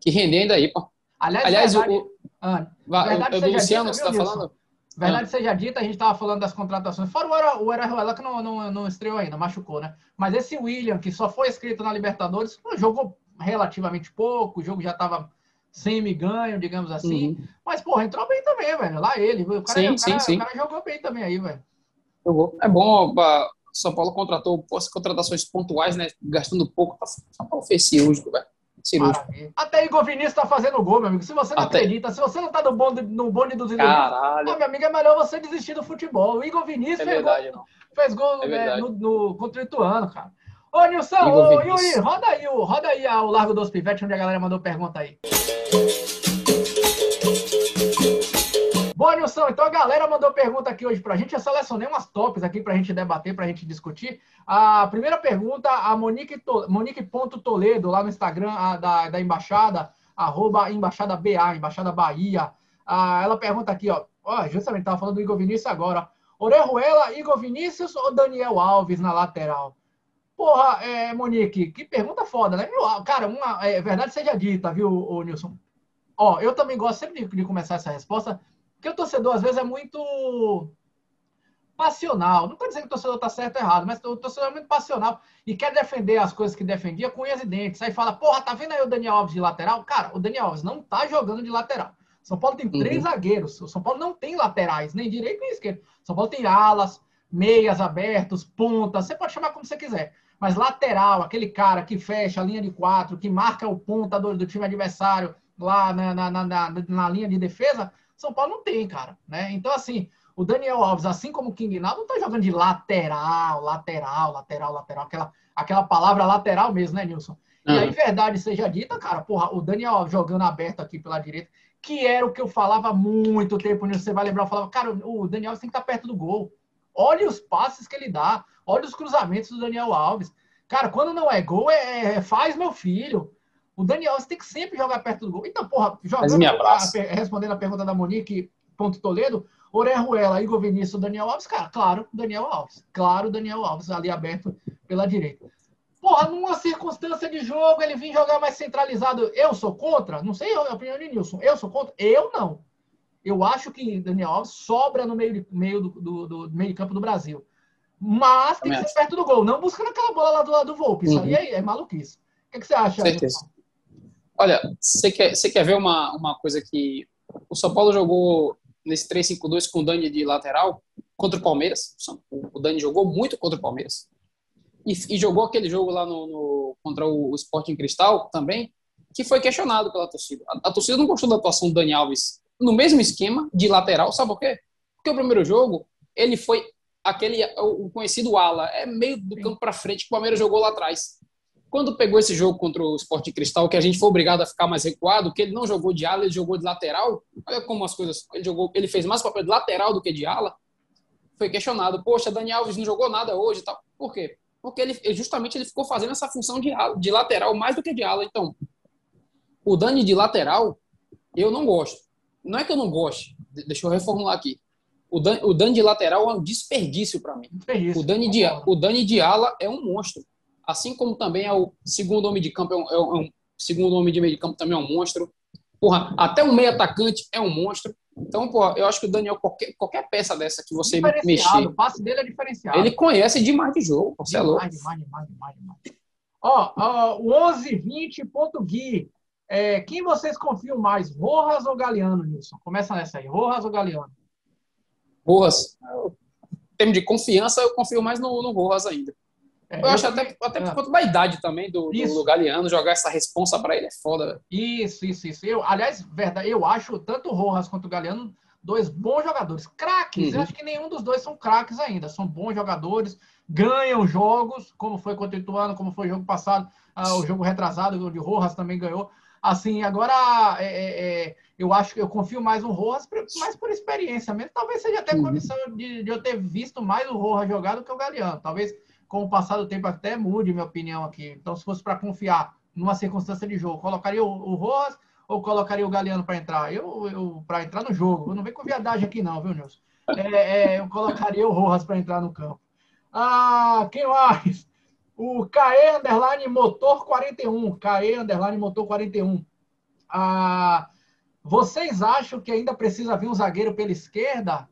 que render ainda aí, pô. Aliás, Aliás, o, verdade, o, ah, vai, Verdade o- o Luciano, dita, você tá falando? Verdade seja dita, a gente estava falando das contratações. Fora o Orejuela, que não, não, não estreou ainda, machucou, né? Mas esse William, que só foi escrito na Libertadores, jogou relativamente pouco, o jogo já estava semi-ganho, digamos assim. Uhum. Mas, porra, entrou bem também, velho. Lá ele. O cara, Sim, o cara, sim, sim. o cara jogou bem também aí, velho. É bom, ó, São Paulo contratou contratações pontuais, né? Gastando pouco. São Paulo fez cirúrgico, velho. Cirúrgico. Maravilha. Até Igor Vinícius tá fazendo gol, meu amigo. Se você não Até- acredita, se você não tá no bonde, no bonde dos Caralho. meu amigo, é melhor você desistir do futebol. O Igor Vinícius É fez verdade, gol, fez gol É né, no, no, contra o Ituano, cara. Ô, Nilson, ô. Yuri, roda aí, o- roda aí o Largo dos Pivetes, onde a galera mandou pergunta aí. Bom, Nilson, então a galera mandou pergunta aqui hoje pra gente. Eu selecionei umas tops aqui pra gente debater, pra gente discutir. A primeira pergunta, a Monique, to, Monique ponto Toledo, lá no Instagram a, da, da Embaixada, arroba Embaixada BA, Embaixada Bahia. Ah, ela pergunta aqui, ó, ó, justamente tava falando do Igor Vinícius agora. Orejuela, Igor Vinícius ou Daniel Alves na lateral? Porra, é, Monique, que pergunta foda, né? Cara, uma é, verdade seja dita, viu, ô, Nilson? Ó, eu também gosto sempre de, de começar essa resposta, porque o torcedor, às vezes, é muito passional. Não estou dizendo que o torcedor está certo ou errado, mas o torcedor é muito passional e quer defender as coisas que defendia com unhas e dentes. Aí fala, porra, tá vendo aí o Daniel Alves de lateral? Cara, o Daniel Alves não tá jogando de lateral. São Paulo tem três Uhum. zagueiros. O São Paulo não tem laterais, nem direito nem esquerdo. São Paulo tem alas, meias abertos, pontas, você pode chamar como você quiser. Mas lateral, aquele cara que fecha a linha de quatro, que marca o ponta do, do time adversário lá na, na, na, na, linha de defesa, São Paulo não tem, cara. Né? Então, assim, o Daniel Alves, assim como o King Naldo, não tá jogando de lateral, lateral, lateral, lateral, aquela, aquela palavra lateral mesmo, né, Nilson? E aí, Uhum. verdade seja dita, cara, porra, o Daniel Alves jogando aberto aqui pela direita, que era o que eu falava há muito tempo, Nilson, você vai lembrar, eu falava, cara, o Daniel Alves tem que estar perto do gol. Olha os passes que ele dá, olha os cruzamentos do Daniel Alves. Cara, quando não é gol, é, é- faz meu filho. O Daniel Alves tem que sempre jogar perto do gol. Então, porra, jogando, a, respondendo a pergunta da Monique, ponto Toledo, Orejuela, Igor Vinícius, Daniel Alves, cara, claro, Daniel Alves. Claro, Daniel Alves, ali aberto pela direita. Porra, numa circunstância de jogo, ele vir jogar mais centralizado. Eu sou contra? Não sei a opinião de Nilson. Eu sou contra? Eu não. Eu acho que Daniel Alves sobra no meio, de, meio do, do- do meio de campo do Brasil. Mas tem que ser perto do gol, não buscando aquela bola lá do lado do Volpe. Isso Uhum. aí é, é maluquice. O que, que você acha? Certeza. Olha, você quer, você quer ver uma, uma coisa que o São Paulo jogou nesse 3-5-2 com o Dani de lateral contra o Palmeiras. O Dani jogou muito contra o Palmeiras. E, e jogou aquele jogo lá no, no- contra o, o Sporting Cristal também, que foi questionado pela torcida. A, a torcida não gostou da atuação do Dani Alves no mesmo esquema de lateral. Sabe por quê? Porque o primeiro jogo, ele foi aquele, o conhecido ala, é meio do campo para frente que o Palmeiras jogou lá atrás. Quando pegou esse jogo contra o Sport Cristal, que a gente foi obrigado a ficar mais recuado, que ele não jogou de ala, ele jogou de lateral. Olha como as coisas. Ele, jogou, ele fez mais papel de lateral do que de ala. Foi questionado. Poxa, Dani Alves não jogou nada hoje tal. Por quê? Porque ele justamente ele ficou fazendo essa função de, ala- de lateral mais do que de ala. Então, o Dani de lateral, eu não gosto. Não é que eu não goste. De- Deixa eu reformular aqui. O Dani, o Dani de lateral é um desperdício para mim. Desperdício. O Dani, de, o Dani de ala é um monstro. Assim como também é o segundo homem de campo, é um, é um- é segundo homem de meio de campo também é um monstro. Porra, até um meio atacante é um monstro. Então, porra, eu acho que o Daniel, qualquer, qualquer peça dessa que você mexer, O passe dele é diferenciado. ele conhece demais de jogo. Você é louco. Demais, demais, demais, demais. Ó, ó, o 1120.gui. É, quem vocês confiam mais, Rojas ou Galeano, Nilson? Começa nessa aí, Rojas ou Galeano? Rojas. Em termos de confiança, eu confio mais no, no Rojas ainda. É, Eu, acho até, até por conta da idade também do, do, Isso. do Galeano, jogar essa responsa pra ele é foda. Isso, isso, isso. Eu, aliás, verdade, eu acho tanto o Rojas quanto o Galeano dois bons jogadores. Craques. Uhum. Eu acho que nenhum dos dois são craques ainda. São bons jogadores, ganham jogos, como foi contra o Ituano, como foi o jogo passado, ah, o jogo retrasado, o de Rojas também ganhou. Assim, agora é, é, é, eu acho que eu confio mais no Rojas, mais por experiência mesmo. Talvez seja até Uhum. condição de, de eu ter visto mais o Rojas jogar do que o Galeano. Talvez com o passar do tempo até mude minha opinião aqui. Então, se fosse para confiar numa circunstância de jogo, colocaria o, o Rojas ou colocaria o Galeano para entrar? Eu, eu para entrar no jogo. Eu não vem com viadagem aqui não, viu, Nilson? É, é, eu colocaria o Rojas para entrar no campo. Ah, quem mais? O KE Underline Motor 41. KE Underline Motor 41. Ah, vocês acham que ainda precisa vir um zagueiro pela esquerda?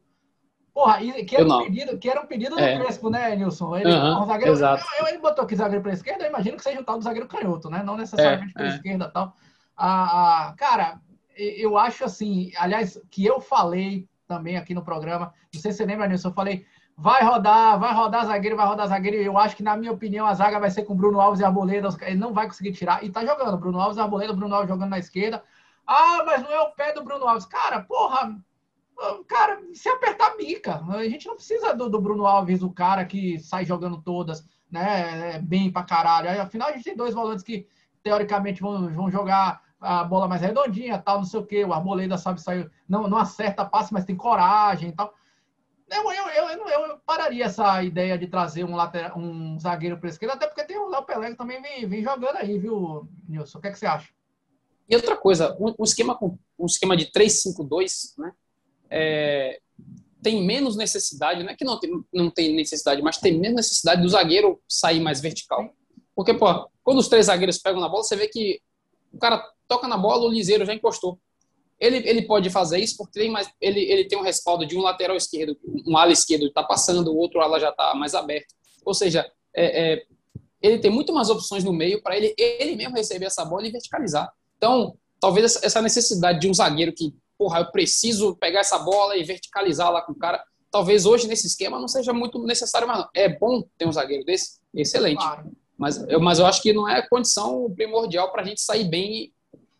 Porra, e- que era, um pedido, que era um pedido do É. Crespo, né, Nilson? Ele, Aham, um zagueiro, exato. eu- eu- ele botou aqui zagueiro pela esquerda, eu imagino que seja o tal do zagueiro canhoto, né? Não necessariamente É, pela é. esquerda e tal. Ah, cara, eu acho assim, aliás, que eu falei também aqui no programa, não sei se você lembra, Nilson, eu falei, vai rodar, vai rodar zagueiro, vai rodar zagueiro, eu acho que, na minha opinião, a zaga vai ser com Bruno Alves e Arboleda, ele não vai conseguir tirar, e tá jogando, Bruno Alves e Arboleda, Bruno Alves jogando na esquerda, ah, mas não é o pé do Bruno Alves, cara, porra, cara, se apertar bica, a gente não precisa do, do Bruno Alves, o cara que sai jogando todas, né, é, bem pra caralho, afinal a gente tem dois volantes que, teoricamente, vão, vão jogar a bola mais redondinha, tal, não sei o quê. O Arboleda sabe sair, não, não acerta passe, mas tem coragem e tal. Eu, eu, eu, eu, eu pararia essa ideia de trazer um, lateral, um zagueiro para esquerda, até porque tem o Léo Pelé que também vem, vem jogando aí, viu, Nilson? O que, é que você acha? E outra coisa, um, esquema um esquema de 3-5-2, né? é, tem menos necessidade, não é que não tem, não tem necessidade, mas tem menos necessidade do zagueiro sair mais vertical. Porque, pô, quando os três zagueiros pegam na bola, você vê que o cara toca na bola, o liseiro já encostou. Ele, ele pode fazer isso porque tem mais, ele, ele tem um respaldo de um lateral esquerdo, um ala esquerdo está passando, o outro ala já está mais aberto. Ou seja, é, é, ele tem muito mais opções no meio para ele, ele mesmo receber essa bola e verticalizar. Então, talvez essa- necessidade de um zagueiro que, porra, eu preciso pegar essa bola e verticalizar lá com o cara, talvez hoje nesse esquema não seja muito necessário, mas não. É bom ter um zagueiro desse? Excelente. Claro. Mas eu, mas eu acho que não é condição primordial para a gente sair bem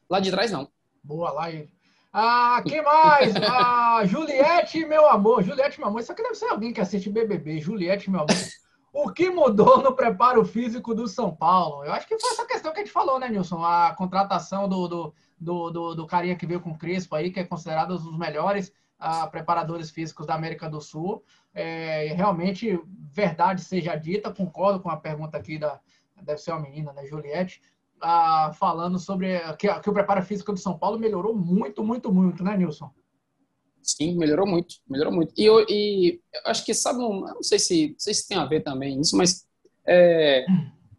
lá de trás, não. Boa lá ele. Ah, quem mais? Ah, Juliette, meu amor. Juliette, meu amor. Isso aqui deve ser alguém que assiste BBB. Juliette, meu amor. O que mudou no preparo físico do São Paulo? Eu acho que foi essa questão que a gente falou, né, Nilson? A contratação do, do, do, do, do carinha que veio com o Crespo aí, que é considerado um dos melhores ah, preparadores físicos da América do Sul. É, realmente, verdade seja dita, concordo com a pergunta aqui da. Deve ser uma menina, né, Juliette ah, falando sobre que, que o preparo físico do São Paulo melhorou muito, muito, muito, né, Nilson? Sim, melhorou muito, melhorou muito. E eu, e eu acho que, sabe, eu não sei se, não sei se tem a ver também isso, mas é,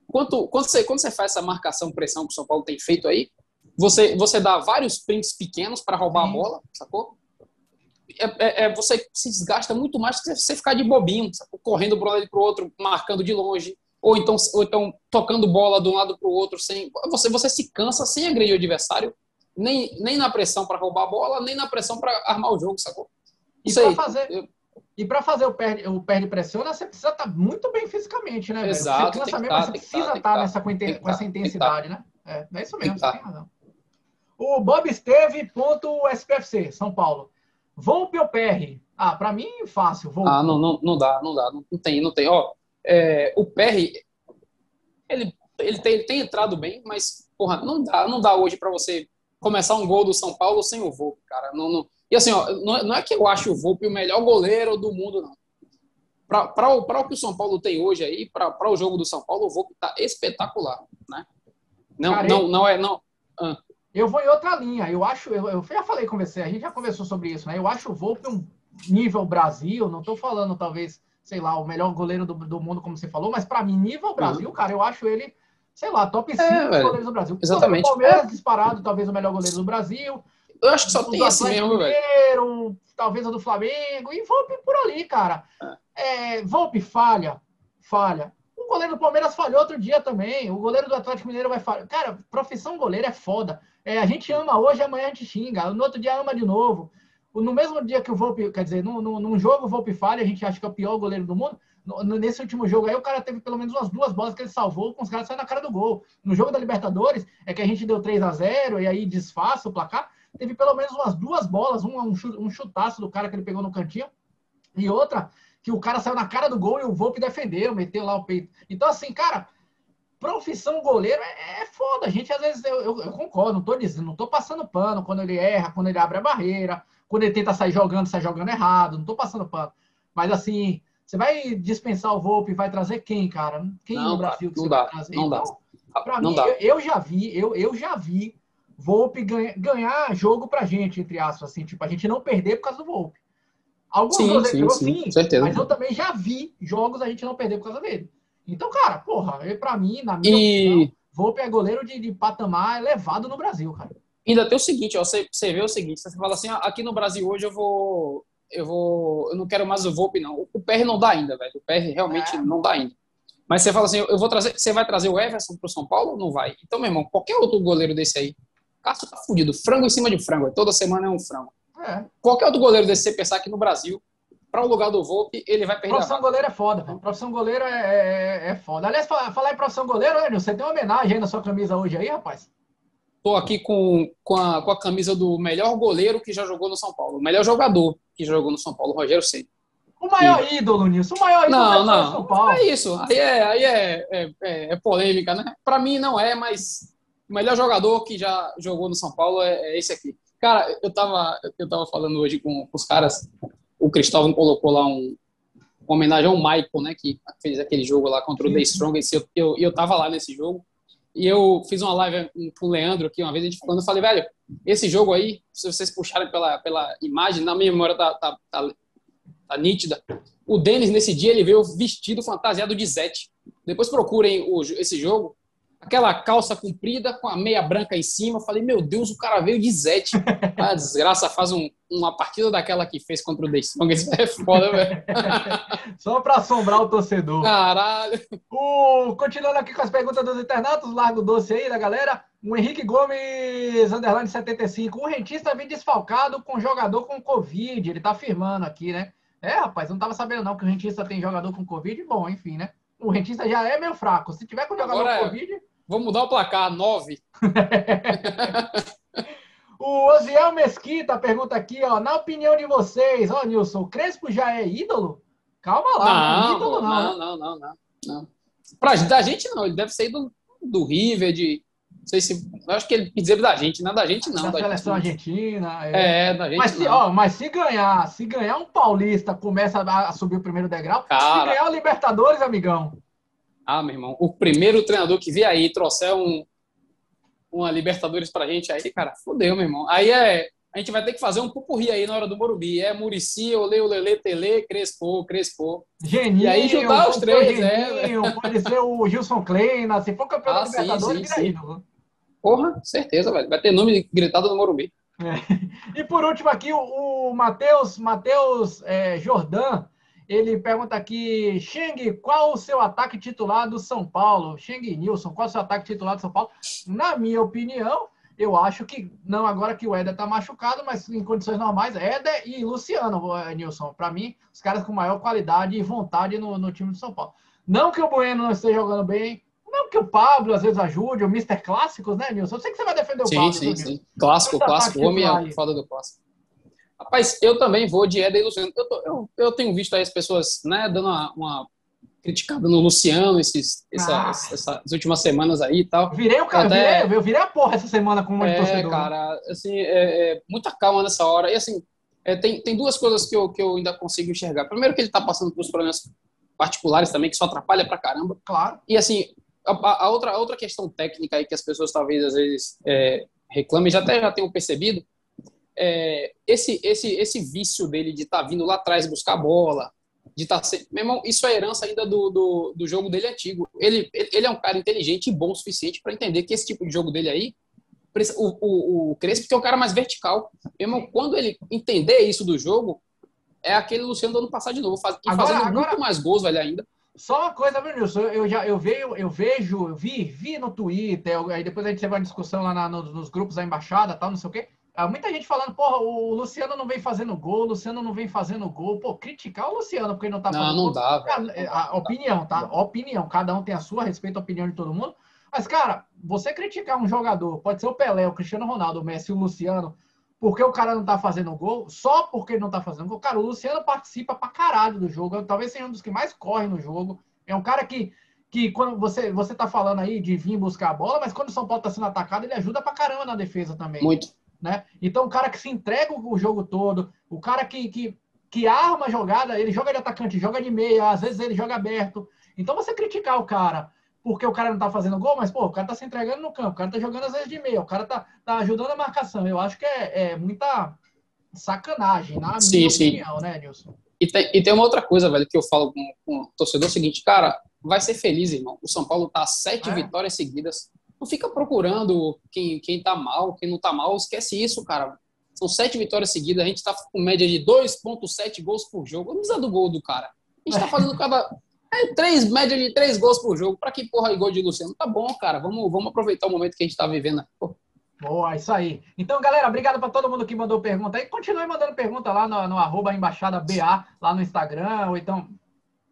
quando, quando, você, quando você faz essa marcação, pressão que o São Paulo tem feito aí, você, você dá vários prints pequenos para roubar Sim. a bola, sacou? É, é- é- você se desgasta muito mais que você ficar de bobinho, sacou? correndo para um lado para o outro, marcando de longe, ou então, ou então tocando bola de um lado para o outro, sem você, você se cansa sem agredir o adversário, nem, nem na pressão para roubar a bola, nem na pressão para armar o jogo, sacou? E para fazer, eu- e para fazer o perde, o perde pressiona, você precisa estar muito bem fisicamente, né? Exato, Você mesmo, tá, você tem que precisa tá, estar tá. nessa com, que com essa tá, intensidade, né? É, é isso mesmo, você tá. tem razão. O Bob Esteve, ponto SPFC, São Paulo. Volpe ou PR? Ah, para mim, fácil. Volpe. Ah, não, não, não dá, não dá, não, não tem, não tem. Ó, é, o PR, ele, ele, tem, ele tem entrado bem, mas, porra, não dá, não dá hoje para você começar um gol do São Paulo sem o Volpe, cara. Não, não, e assim, ó, não, é- é que eu acho o Volpe o melhor goleiro do mundo, não. Para o, pra o que o São Paulo tem hoje aí, para o jogo do São Paulo, o Volpe tá espetacular, né? Não, Cara, não, não é, não. Eu vou em outra linha. Eu acho, eu, eu já falei com você, a gente já conversou sobre isso, né? Eu acho o Volpe um nível Brasil, não estou falando talvez, sei lá, o melhor goleiro do, do mundo, como você falou, mas para mim, nível Brasil, cara, eu acho ele, sei lá, top 5 Uhum. velho. goleiros do Brasil. Exatamente. O Palmeiras disparado, talvez o melhor goleiro do Brasil. Eu acho que só tem esse mesmo, velho. Talvez o do Flamengo, e Volpe por ali, cara. É, Volpe falha, falha. O goleiro do Palmeiras falhou outro dia também. O goleiro do Atlético Mineiro vai falhar. Cara, profissão goleiro é foda. É, a gente ama hoje, amanhã a gente xinga. No outro dia ama de novo. no mesmo dia que o Volpe, quer dizer, num, num, num jogo o Volpe falha, a gente acha que é o pior goleiro do mundo. Nesse último jogo aí, o cara teve pelo menos umas duas bolas que ele salvou com os caras saindo na cara do gol. No jogo da Libertadores, é que a gente deu 3 a 0 e aí disfarça o placar. Teve pelo menos umas duas bolas, um, um chutaço do cara que ele pegou no cantinho, e outra que o cara saiu na cara do gol e o Volpe defendeu, meteu lá o peito. Então, assim, cara, profissão goleiro é, é foda. A gente, às vezes, eu, eu- eu concordo, não tô dizendo, não tô passando pano quando ele erra, quando ele abre a barreira, quando ele tenta sair jogando, sai jogando errado, não tô passando pano. Mas, assim, você vai dispensar o Volpe, vai trazer quem, cara? Quem Não, no Brasil que não você dá, vai trazer? não dá. Então, pra não mim, dá. eu, eu já vi, eu, eu já vi Volpe ganha- ganhar jogo pra gente, entre aspas, assim, tipo, a gente não perder por causa do Volpe. Alguns Sim, goleiros sim, sim, com certeza. mas eu também já vi jogos a gente não perder por causa dele. Então, cara, porra, pra mim, na minha opinião, E Volpe é goleiro de, de patamar elevado no Brasil, cara. ainda tem o seguinte, ó, você, você vê o seguinte, você fala assim, ah, aqui no Brasil hoje eu vou, eu vou, eu não quero mais o Volpe não. O PR não dá ainda, velho. O PR realmente É. não dá ainda. Mas você fala assim, eu vou trazer, você vai trazer o Everson pro São Paulo não vai? Então, meu irmão, qualquer outro goleiro desse aí, Cássio tá fudido, frango em cima de frango, toda semana é um frango. É. Qualquer outro goleiro desse, você pensar aqui no Brasil, para o lugar do Volpe, ele vai perder Profissão goleiro é foda, velho. Profissão goleiro é, é, é foda. Aliás, falar, em profissão goleiro, Enio, você tem uma homenagem aí na sua camisa hoje aí, rapaz? Tô aqui com, com, a, com a camisa do melhor goleiro que já jogou no São Paulo, o melhor jogador que jogou no São Paulo, Rogério Ceni. O maior ídolo, Nilson. O maior ídolo Não, não. São Paulo. É isso. Aí é, aí é, é, é- é polêmica, né? Para mim não é, mas o melhor jogador que já jogou no São Paulo é, é esse aqui. Cara, eu tava, eu tava falando hoje com, com os caras. O Cristóvão colocou lá um, uma homenagem ao Michael, né? Que fez aquele jogo lá contra o The sim. Strongest. Eu, eu, eu tava lá nesse jogo. E eu fiz uma live com o Leandro aqui uma vez, a gente falando, eu falei, velho, esse jogo aí, se vocês puxarem pela, pela imagem, na minha memória tá, tá, tá, tá nítida. O Denis, nesse dia, ele veio vestido fantasiado de Zete. Depois procurem o, esse jogo. Aquela calça comprida com a meia branca em cima. Eu falei, meu Deus, o cara veio de Zete. A desgraça faz um- uma partida daquela que fez contra o The Strongest. É foda, velho. Só pra assombrar o torcedor. Caralho. O, continuando aqui com as perguntas dos internautas, largo doce aí da galera. O Henrique Gomes, underline 75. O rentista vem desfalcado com jogador com Covid. Ele tá afirmando aqui, né? É, rapaz, eu não tava sabendo não que o rentista tem jogador com Covid. Bom, enfim, né? O rentista já é meio fraco. Se tiver com jogador Agora com é. Covid. Vamos mudar o placar, 9. O Osiel Mesquita pergunta aqui, ó. Na opinião de vocês, ó, Nilson, o Crespo já é ídolo? Calma lá, não, é ídolo não. não, né? não, não, não, não. Pra, da gente não, ele deve ser do, do River, de. Não sei se. Eu acho que ele quis dizer da gente, não é da gente, não. da da seleção argentina. é. É, da gente. Mas se, não. ó, mas se ganhar, se ganhar um paulista, começa a, subir o primeiro degrau. se Cara. ganhar o Libertadores, amigão. Ah, meu irmão, o primeiro treinador que vier aí trouxer um, uma Libertadores pra gente aí, cara, fodeu, meu irmão. Aí é. A gente vai ter que fazer um pupurri aí na hora do Morumbi. É Murici, Olê, Olele, Tele, Crespo, Crespo. Geninho. E aí juntar os três, né, Geninho, Pode ser o Gilson Kleina. Se for campeão Ah, da sim, Libertadores, sim, sim. ídolo. Porra, certeza, velho. Vai ter nome gritado no Morumbi. E por último aqui, o, o Matheus Matheus é, Jordan, ele pergunta aqui, Xeng, qual o seu ataque titular do São Paulo? Xeng Nilson, qual o seu ataque titular do São Paulo? Na minha opinião, eu acho que, não agora que o Éder tá machucado, mas em condições normais, Éder e Luciano, eh, Nilson. Para mim, os caras com maior qualidade e vontade no, no time do São Paulo. Não que o Bueno não esteja jogando bem, não que o Pablo às vezes ajude, o Mr. Clássicos, né, Nilson? Eu sei que você vai defender o Sim, Pablo. sim, sim. Nilson? Clássico, clássico. homem é foda do clássico. Rapaz, eu também vou de Éder e Luciano. Eu, tô- eu, eu tenho visto aí as pessoas né, dando uma, uma criticada no Luciano esses, essa- Ah. essas últimas semanas aí e tal. Virei o cara, Até- virei, eu virei a porra essa semana com monte de É, torcedor. cara, assim, é, é muita calma nessa hora. E assim, é, tem, tem duas coisas que eu, que eu ainda consigo enxergar. Primeiro que ele tá passando por uns problemas particulares também, que só atrapalha pra caramba. Claro. E assim, a, a- outra, a outra questão técnica aí que as pessoas talvez às vezes é, reclamem, já até já tenham percebido, é, esse, esse, esse vício dele de estar vindo lá atrás buscar a bola, de estar sempre. Meu irmão, isso é herança ainda do, do, do jogo dele antigo. Ele, ele, ele é um cara inteligente e bom o suficiente para entender que esse tipo de jogo dele aí. O, o, o Crespo que é um cara mais vertical. Meu irmão, quando ele entender isso do jogo, é aquele Luciano do ano passado de novo, faz, e Agora- fazendo agora- muito mais gols, velho, ainda. Só uma coisa, viu, Nilson? Eu, já, eu, vejo, eu vejo, eu vi, vi no Twitter, eu- aí depois a gente teve uma discussão lá na- nos, nos grupos da embaixada, tal, não sei o quê. Ah, muita gente falando, porra, o Luciano não vem fazendo gol, o Luciano não vem fazendo gol. Pô, criticar o Luciano porque ele não tá Não, fazendo não gol. dá, Cara, velho. é, a opinião, tá? Opinião. Cada um tem a sua, respeito a opinião de todo mundo. Mas, cara, você criticar um jogador, pode ser o Pelé, o Cristiano Ronaldo, o Messi, o Luciano, porque o cara não tá fazendo gol, só porque ele não tá fazendo gol. Cara, o Luciano participa pra caralho do jogo. Talvez seja um dos que mais corre no jogo. É um cara que, que quando você, você tá falando aí de vir buscar a bola, mas quando o São Paulo tá sendo atacado, ele ajuda pra caramba na defesa também Muito. Né? Então, o cara que se entrega o jogo todo, o cara que, que, que arma a jogada, ele joga de atacante, joga de meia, às vezes ele joga aberto. Então, você criticar o cara porque o cara não tá fazendo gol, mas, pô, o cara tá se entregando no campo, o cara tá jogando às vezes de meia, o cara tá, tá ajudando a marcação. Eu acho que é, é muita sacanagem, na Sim, minha sim. opinião, né, Nilson? E tem, e tem uma outra coisa, velho, que eu falo com, com o torcedor é o seguinte, cara, vai ser feliz, irmão. O São Paulo tá sete É. vitórias seguidas. Não fica procurando quem, quem tá mal, quem não tá mal. Esquece isso, cara. São sete vitórias seguidas. A gente tá com média de 2,7 gols por jogo. Não precisa do gol do cara. A gente tá fazendo cada. É três, média de três gols por jogo. Pra que porra igual de Luciano? Tá bom, cara. Vamos, vamos aproveitar o momento que a gente tá vivendo. Pô, Boa, isso aí. Então, galera, obrigado para todo mundo que mandou pergunta aí. Continue mandando pergunta lá no, no arroba embaixada BA, lá no Instagram, ou então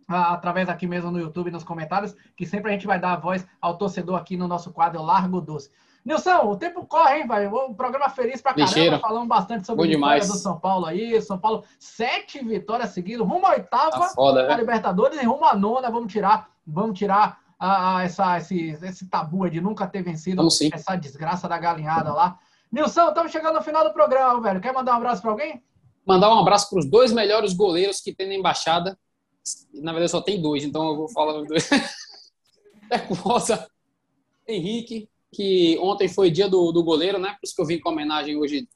através aqui mesmo no YouTube, nos comentários, que sempre a gente vai dar a voz ao torcedor aqui no nosso quadro Largo Doce. Nilson, o tempo corre, hein, velho? Um programa feliz pra caramba, falando bastante sobre Bom a vitória demais. do São Paulo aí. São Paulo, sete vitórias seguidas, rumo à oitava tá foda, da velho. Libertadores e rumo à nona. Vamos tirar, vamos tirar ah, essa, esse, esse tabu aí de nunca ter vencido Vamos essa desgraça da galinhada lá. Nilson, estamos chegando no final do programa, velho. Quer mandar um abraço para alguém? Mandar um abraço para os dois melhores goleiros que tem na embaixada. Na verdade, só tem dois, então eu vou falar os dois. Teco Rosa, Henrique, que ontem foi dia do, do goleiro, né? Por isso que eu vim com homenagem hoje.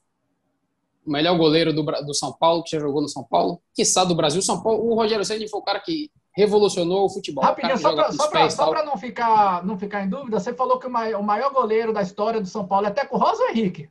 O melhor goleiro do, do São Paulo, que já jogou no São Paulo, quiçá do Brasil. São Paulo, o Rogério Ceni foi o cara que revolucionou o futebol. Rapidinho, só para não, ficar, não ficar em dúvida, você falou que o mai- o maior goleiro da história do São Paulo é Teco Rosa ou Henrique?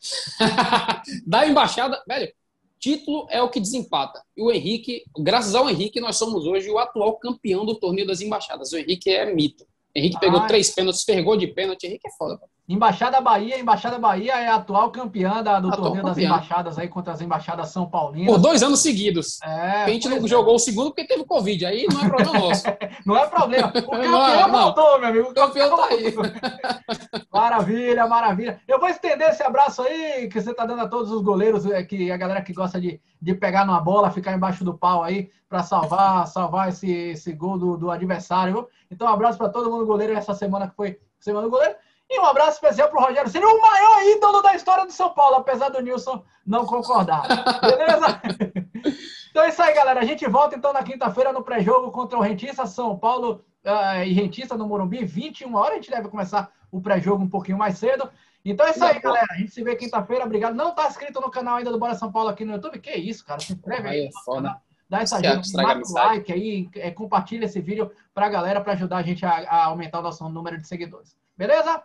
da embaixada, velho, título é o que desempata. E o Henrique, graças ao Henrique, nós somos hoje o atual campeão do torneio das embaixadas. O Henrique é mito. Henrique pegou Ah. três pênaltis, fergou de pênalti. Henrique é foda. pô. Embaixada Bahia, Embaixada Bahia é a atual campeã da- do Atual torneio das campeã. embaixadas aí contra as embaixadas São Paulinas. Por dois anos seguidos. É, a gente não é. jogou o segundo porque teve Covid. Aí não é problema nosso. Não é problema. O campeão Não não. voltou, meu amigo. O campeão tá aí. Maravilha, maravilha. Eu vou estender esse abraço aí que você tá dando a todos os goleiros, é, que a galera que gosta de, de pegar numa bola, ficar embaixo do pau aí para salvar, salvar esse, esse gol do, do adversário. viu? Então, um abraço para todo mundo goleiro essa semana que foi semana do goleiro. E um abraço especial pro Rogério, seria o maior ídolo da história do São Paulo, apesar do Nilson não concordar. Beleza? Então é isso aí, galera. A gente volta então na quinta-feira no pré-jogo contra o Rentista São Paulo ah, e Rentista no Morumbi, 21 horas. A gente deve começar o pré-jogo um pouquinho mais cedo. Então é isso aí, galera. A gente se vê quinta-feira. Obrigado. Não tá inscrito no canal ainda do Bora São Paulo aqui no YouTube? Que isso, cara? Se inscreve aí. Aí é. Dá essa ajuda, o like aí, é, compartilha esse vídeo pra galera, pra ajudar a gente a, a aumentar o nosso número de seguidores. Beleza?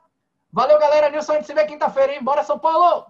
Valeu, galera. Nilson, a gente se vê quinta-feira, hein? Bora, São Paulo!